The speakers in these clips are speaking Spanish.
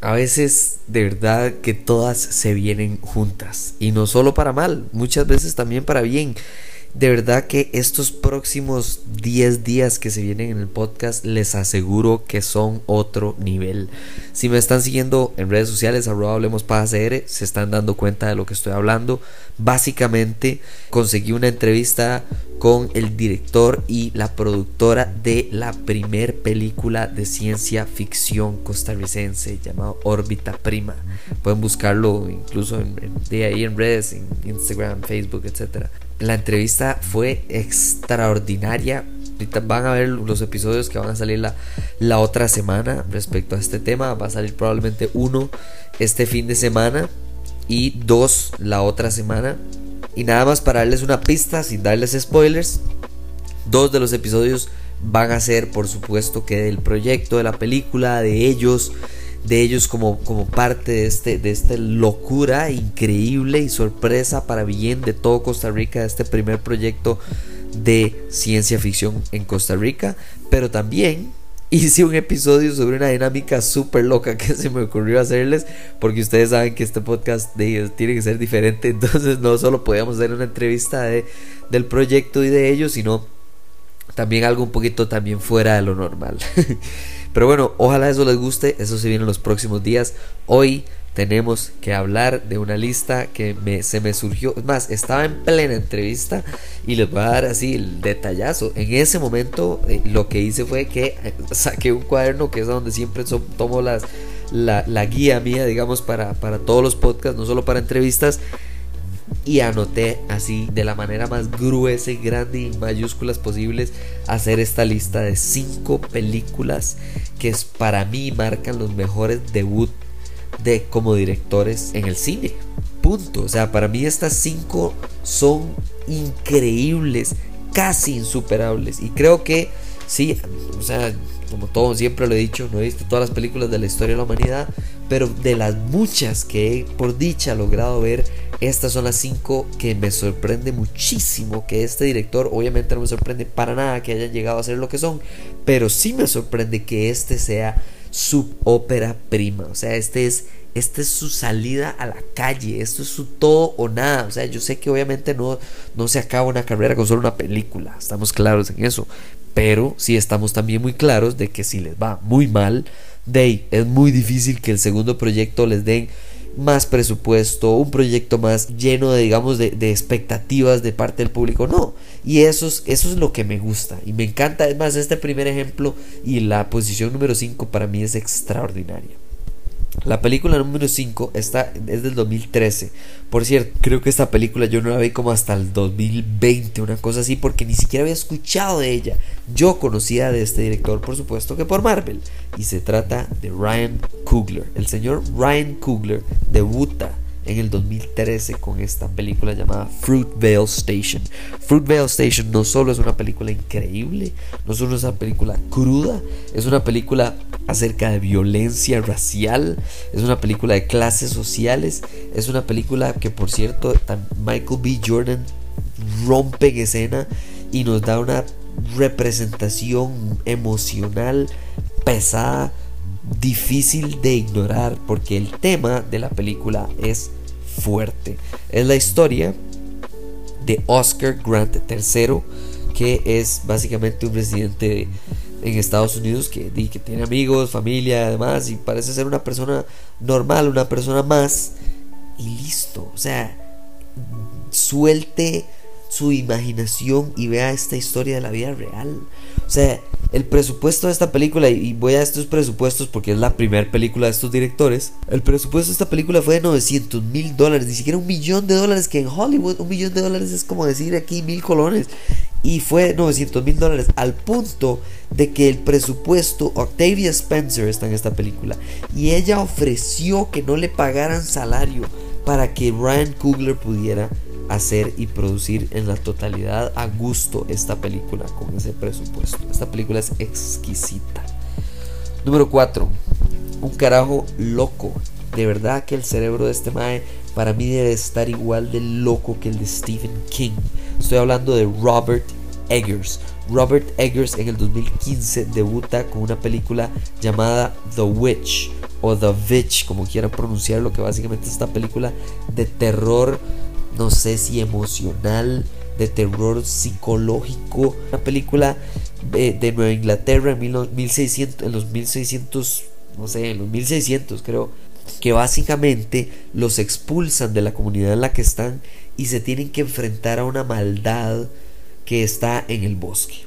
a veces de verdad que todas se vienen juntas y no solo para mal, muchas veces también para bien de verdad que estos próximos 10 días que se vienen en el podcast les aseguro que son otro nivel. Si me están siguiendo en redes sociales, arroba hablemos se están dando cuenta de lo que estoy hablando. Básicamente conseguí una entrevista con el director y la productora de la primer película de ciencia ficción costarricense llamado Órbita Prima. Pueden buscarlo incluso en, de ahí en redes, en Instagram, Facebook, etcétera. La entrevista fue extraordinaria. Ahorita van a ver los episodios que van a salir la, la otra semana respecto a este tema. Va a salir probablemente uno este fin de semana y dos la otra semana. Y nada más para darles una pista, sin darles spoilers, dos de los episodios van a ser, por supuesto, que del proyecto de la película, de ellos, de ellos como, como parte de, este, de esta locura increíble y sorpresa para bien de todo Costa Rica, de este primer proyecto de ciencia ficción en Costa Rica, pero también hice un episodio sobre una dinámica súper loca que se me ocurrió hacerles, porque ustedes saben que este podcast de ellos tiene que ser diferente, entonces no solo podíamos hacer una entrevista de, del proyecto y de ellos, sino también algo un poquito también fuera de lo normal. Pero bueno, ojalá eso les guste, eso se viene en los próximos días. Hoy tenemos que hablar de una lista que se me surgió. Es más, estaba en plena entrevista y les voy a dar así el detallazo. En ese momento eh, lo que hice fue que eh, saqué un cuaderno que es donde siempre tomo la, la, guía mía, digamos, para, para todos los podcasts, no solo para entrevistas y anoté así de la manera más gruesa y grande y mayúsculas posibles hacer esta lista de cinco películas que para mí marcan los mejores debut de como directores en el cine. Punto. O sea, para mí estas cinco son increíbles, casi insuperables. Y creo que sí, o sea, como todo siempre lo he dicho, no he visto todas las películas de la historia de la humanidad, pero de las muchas que he por dicha logrado ver, estas son las cinco que me sorprende muchísimo que este director, obviamente no me sorprende para nada que hayan llegado a ser lo que son, pero sí me sorprende que este sea su ópera prima, o sea, este es este es su salida a la calle, esto es su todo o nada. O sea, yo sé que obviamente no, no se acaba una carrera con solo una película, estamos claros en eso. Pero sí estamos también muy claros de que si les va muy mal, de es muy difícil que el segundo proyecto les den más presupuesto, un proyecto más lleno de, digamos, de, expectativas de parte del público. No, y eso es, eso es lo que me gusta y me encanta. Es más, este primer ejemplo y la posición número 5 para mí es extraordinaria. La película número 5 está, es del 2013. Por cierto, creo que esta película yo no la vi como hasta el 2020, una cosa así, porque ni siquiera había escuchado de ella. Yo conocía de este director, por supuesto, que por Marvel. Y se trata de Ryan Coogler. El señor Ryan Coogler debuta en el 2013 con esta película llamada Fruitvale Station. Fruitvale Station no solo es una película increíble, no solo es una película cruda, es una película acerca de violencia racial, es una película de clases sociales, es una película que por cierto Michael B. Jordan rompe en escena y nos da una representación emocional pesada difícil de ignorar porque el tema de la película es fuerte. Es la historia de Oscar Grant III, que es básicamente un residente en Estados Unidos que, que tiene amigos, familia, además, y parece ser una persona normal, una persona más, y listo. O sea, suelte su imaginación y vea esta historia de la vida real. O sea, el presupuesto de esta película, y voy a estos presupuestos porque es la primera película de estos directores, el presupuesto de esta película fue de 900 mil dólares, ni siquiera un millón de dólares, que en Hollywood un millón de dólares es como decir aquí mil colones. Y fue 900 mil dólares al punto de que el presupuesto, Octavia Spencer está en esta película, y ella ofreció que no le pagaran salario para que Ryan Coogler pudiera hacer y producir en la totalidad a gusto esta película con ese presupuesto. Esta película es exquisita. Número 4. Un carajo loco. De verdad que el cerebro de este mae para mí debe estar igual de loco que el de Stephen King. Estoy hablando de Robert Eggers. Robert Eggers en el 2015 debuta con una película llamada The Witch o The Witch, como quieran pronunciarlo, que básicamente es esta película de terror no sé si emocional, de terror psicológico. Una película de, Nueva Inglaterra en, 1600, en los 1600, no sé, en los 1600 creo, que básicamente los expulsan de la comunidad en la que están y se tienen que enfrentar a una maldad que está en el bosque.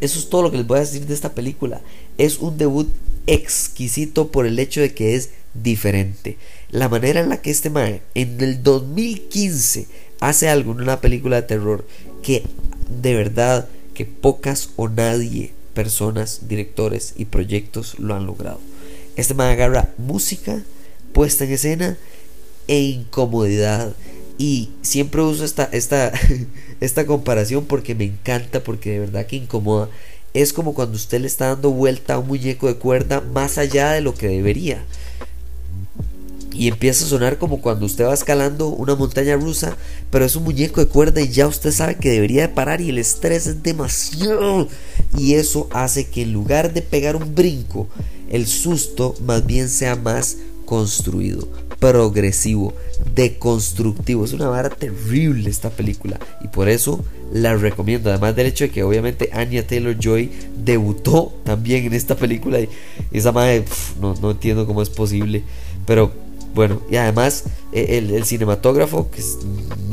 Eso es todo lo que les voy a decir de esta película. Es un debut exquisito por el hecho de que es diferente. La manera en la que este mae en el 2015 hace algo en una película de terror que de verdad que pocas o nadie personas, directores y proyectos lo han logrado. Este mae agarra música puesta en escena e incomodidad y siempre uso esta, esta, esta comparación porque me encanta, porque de verdad que incomoda. Es como cuando usted le está dando vuelta a un muñeco de cuerda más allá de lo que debería y empieza a sonar como cuando usted va escalando una montaña rusa, pero es un muñeco de cuerda y ya usted sabe que debería de parar y el estrés es demasiado. Y eso hace que en lugar de pegar un brinco, el susto más bien sea más construido, progresivo, deconstructivo. Es una vara terrible esta película y por eso la recomiendo. Además del hecho de que obviamente Anya Taylor Joy debutó también en esta película y esa madre no, no entiendo cómo es posible, pero bueno, y además e, el, cinematógrafo, que es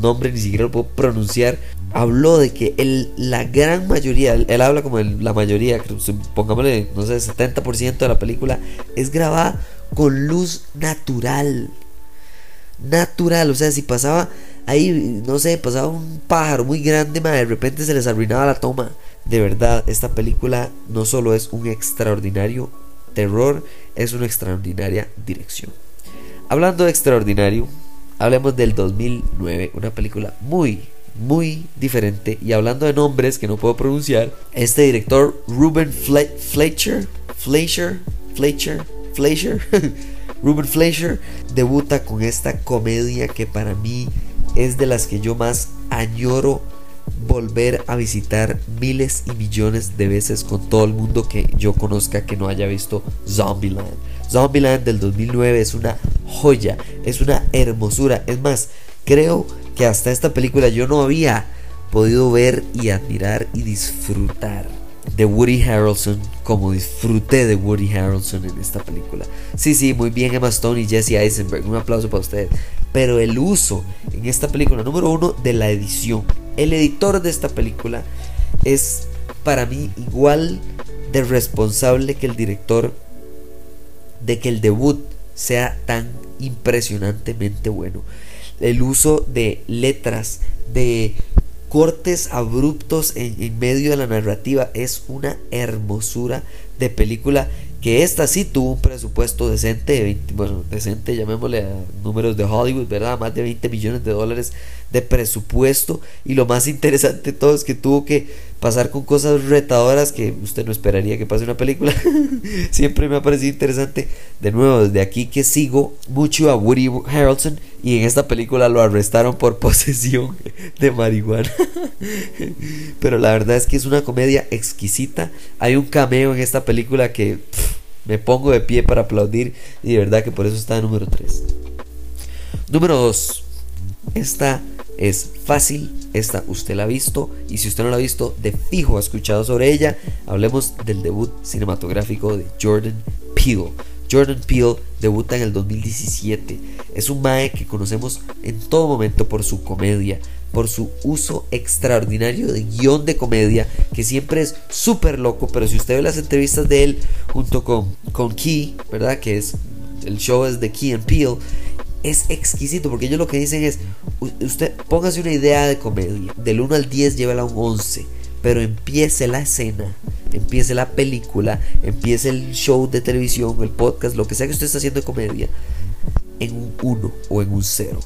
nombre ni siquiera lo puedo pronunciar, habló de que el, la gran mayoría, él, habla como la mayoría, pongámosle, no sé, 70% de la película, es grabada con luz natural. Natural, o sea, si pasaba ahí, no sé, pasaba un pájaro muy grande, de repente se les arruinaba la toma. De verdad, esta película no solo es un extraordinario terror, es una extraordinaria dirección. Hablando de extraordinario, hablemos del 2009, una película muy, muy diferente. Y hablando de nombres que no puedo pronunciar, este director Ruben Fleischer, Fleischer, Fleischer, Fleischer, Ruben Fleischer debuta con esta comedia que para mí es de las que yo más añoro volver a visitar miles y millones de veces con todo el mundo que yo conozca que no haya visto Zombieland. Zombieland del 2009 es una joya, es una hermosura. Es más, creo que hasta esta película yo no había podido ver y admirar y disfrutar de Woody Harrelson como disfruté de Woody Harrelson en esta película. Sí, sí, muy bien Emma Stone y Jesse Eisenberg, un aplauso para ustedes. Pero el uso en esta película, número uno, de la edición. El editor de esta película es para mí igual de responsable que el director de que el debut sea tan impresionantemente bueno. El uso de letras, de cortes abruptos en, medio de la narrativa es una hermosura de película que esta sí tuvo un presupuesto decente, de 20, bueno, decente, llamémosle a números de Hollywood, ¿verdad? Más de 20 millones de dólares de presupuesto. Y lo más interesante de todo es que tuvo que pasar con cosas retadoras que usted no esperaría que pase una película. Siempre me ha parecido interesante. De nuevo, desde aquí que sigo mucho a Woody Harrelson y en esta película lo arrestaron por posesión de marihuana. Pero la verdad es que es una comedia exquisita. Hay un cameo en esta película que me pongo de pie para aplaudir y de verdad que por eso está número 3. Número 2. Esta es fácil, esta usted la ha visto y si usted no la ha visto, de fijo ha escuchado sobre ella. Hablemos del debut cinematográfico de Jordan Peele. Jordan Peele debuta en el 2017. Es un mae que conocemos en todo momento por su comedia, por su uso extraordinario de guion de comedia, que siempre es súper loco, pero si usted ve las entrevistas de él junto con, con Key, ¿verdad? Que es el show es de Key and Peele, es exquisito porque ellos lo que dicen es, usted póngase una idea de comedia, del 1 al 10 llévala a un 11, pero empiece la escena, empiece la película, empiece el show de televisión, el podcast, lo que sea que usted está haciendo de comedia, en un 1 o en un 0.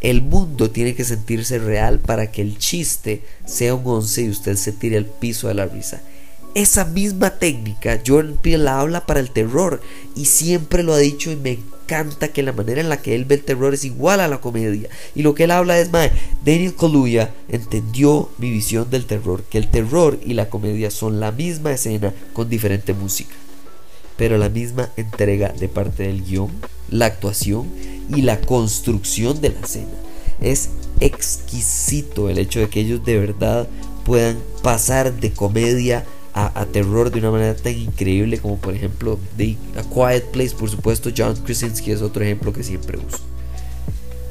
El mundo tiene que sentirse real para que el chiste sea un 11 y usted se tire al piso de la risa. Esa misma técnica Jordan Peele la habla para el terror y siempre lo ha dicho y me encanta que la manera en la que él ve el terror es igual a la comedia. Y lo que él habla es, mae, Daniel Kaluuya entendió mi visión del terror, que el terror y la comedia son la misma escena con diferente música, pero la misma entrega de parte del guion, la actuación y la construcción de la escena. Es exquisito el hecho de que ellos de verdad puedan pasar de comedia a, terror de una manera tan increíble como por ejemplo The A Quiet Place, por supuesto John Krasinski es otro ejemplo que siempre uso.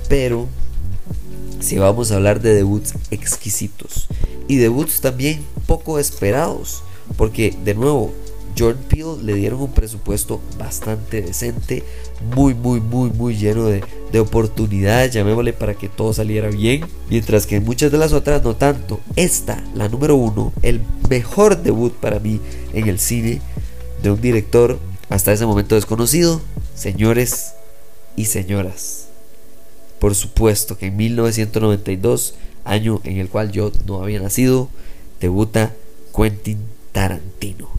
Pero si vamos a hablar de debuts exquisitos y debuts también poco esperados, porque de nuevo Jordan Peele le dieron un presupuesto bastante decente, muy, muy, muy, muy lleno de, de oportunidades, llamémosle para que todo saliera bien. Mientras que muchas de las otras no tanto. Esta, la número uno, el mejor debut para mí en el cine de un director hasta ese momento desconocido, señores y señoras. Por supuesto que en 1992, año en el cual yo no había nacido, debuta Quentin Tarantino.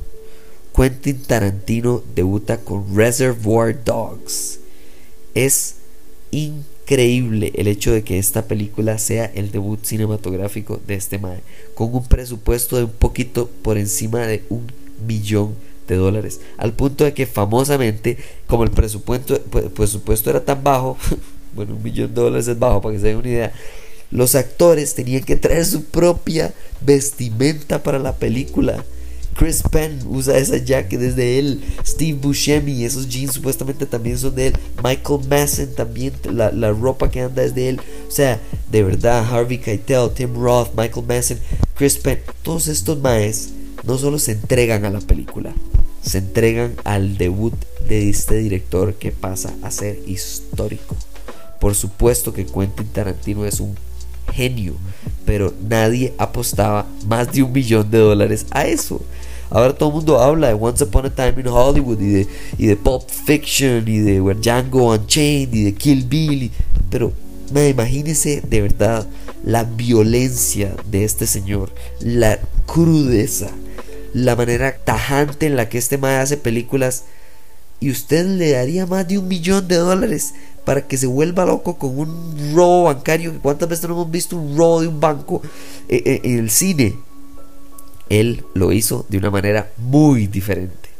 Quentin Tarantino debuta con Reservoir Dogs. Es increíble el hecho de que esta película sea el debut cinematográfico de este mae, con un presupuesto de un poquito por encima de un millón de dólares, al punto de que famosamente, como el presupuesto, presupuesto era tan bajo, bueno, un millón de dólares es bajo para que se den una idea, los actores tenían que traer su propia vestimenta para la película. Chris Penn usa esa jacket desde él. Steve Buscemi, esos jeans supuestamente también son de él. Michael Masson también, la, la ropa que anda es de él. O sea, de verdad, Harvey Keitel, Tim Roth, Michael Masson, Chris Penn, todos estos maes no solo se entregan a la película, se entregan al debut de este director que pasa a ser histórico. Por supuesto que Quentin Tarantino es un genio, pero nadie apostaba más de un millón de dólares a eso. Ahora todo el mundo habla de Once Upon a Time in Hollywood y de, y de Fiction y de Django Unchained y de Kill Bill. pero imagínese de verdad la violencia de este señor, la crudeza, la manera tajante en la que este man hace películas. Y usted le daría más de un millón de dólares para que se vuelva loco con un robo bancario. ¿Cuántas veces no hemos visto un robo de un banco eh, eh, en el cine? Él lo hizo de una manera muy diferente.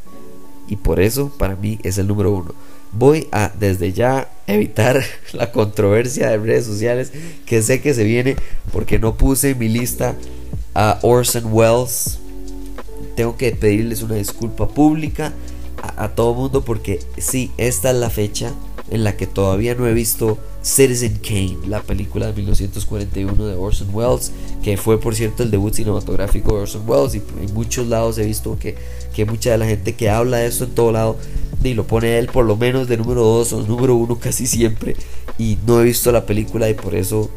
Y por eso para mí es el número uno. Voy a desde ya evitar la controversia de redes sociales que sé que se viene porque no puse en mi lista a Orson Welles. Tengo que pedirles una disculpa pública a, todo mundo porque sí, esta es la fecha en la que todavía no he visto Citizen Kane, la película de 1941 de Orson Welles, que fue por cierto el debut cinematográfico de Orson Welles y en muchos lados he visto que, que mucha de la gente que habla de eso en todo lado y lo pone él por lo menos de número 2 o número 1 casi siempre y no he visto la película y por eso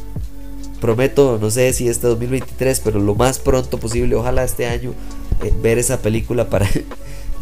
prometo, no sé si este 2023, pero lo más pronto posible, ojalá este año, eh, ver esa película para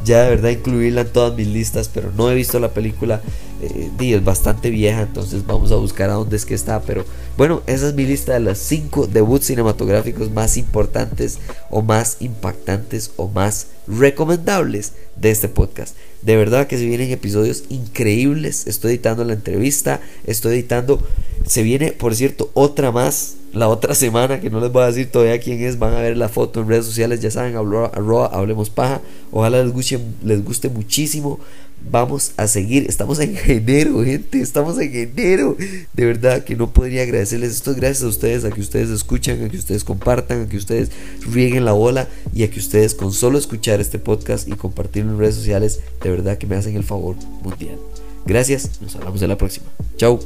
ya de verdad incluirla en todas mis listas, pero no he visto la película, eh, es bastante vieja, entonces vamos a buscar a dónde es que está, pero bueno, esa es mi lista de los 5 debuts cinematográficos más importantes o más impactantes o más recomendables de este podcast. De verdad que se vienen episodios increíbles, estoy editando la entrevista, estoy editando, se viene por cierto otra más la otra semana, que no les voy a decir todavía quién es, van a ver la foto en redes sociales, ya saben, arroba, hablemos paja, ojalá les guste, les guste muchísimo, vamos a seguir, estamos en enero, gente, estamos en enero, de verdad que no podría agradecerles esto, gracias a ustedes, a que ustedes escuchan, a que ustedes compartan, a que ustedes rieguen la bola y a que ustedes con solo escuchar este podcast y compartirlo en redes sociales, de verdad que me hacen el favor mundial. Gracias, nos hablamos en la próxima. Chao.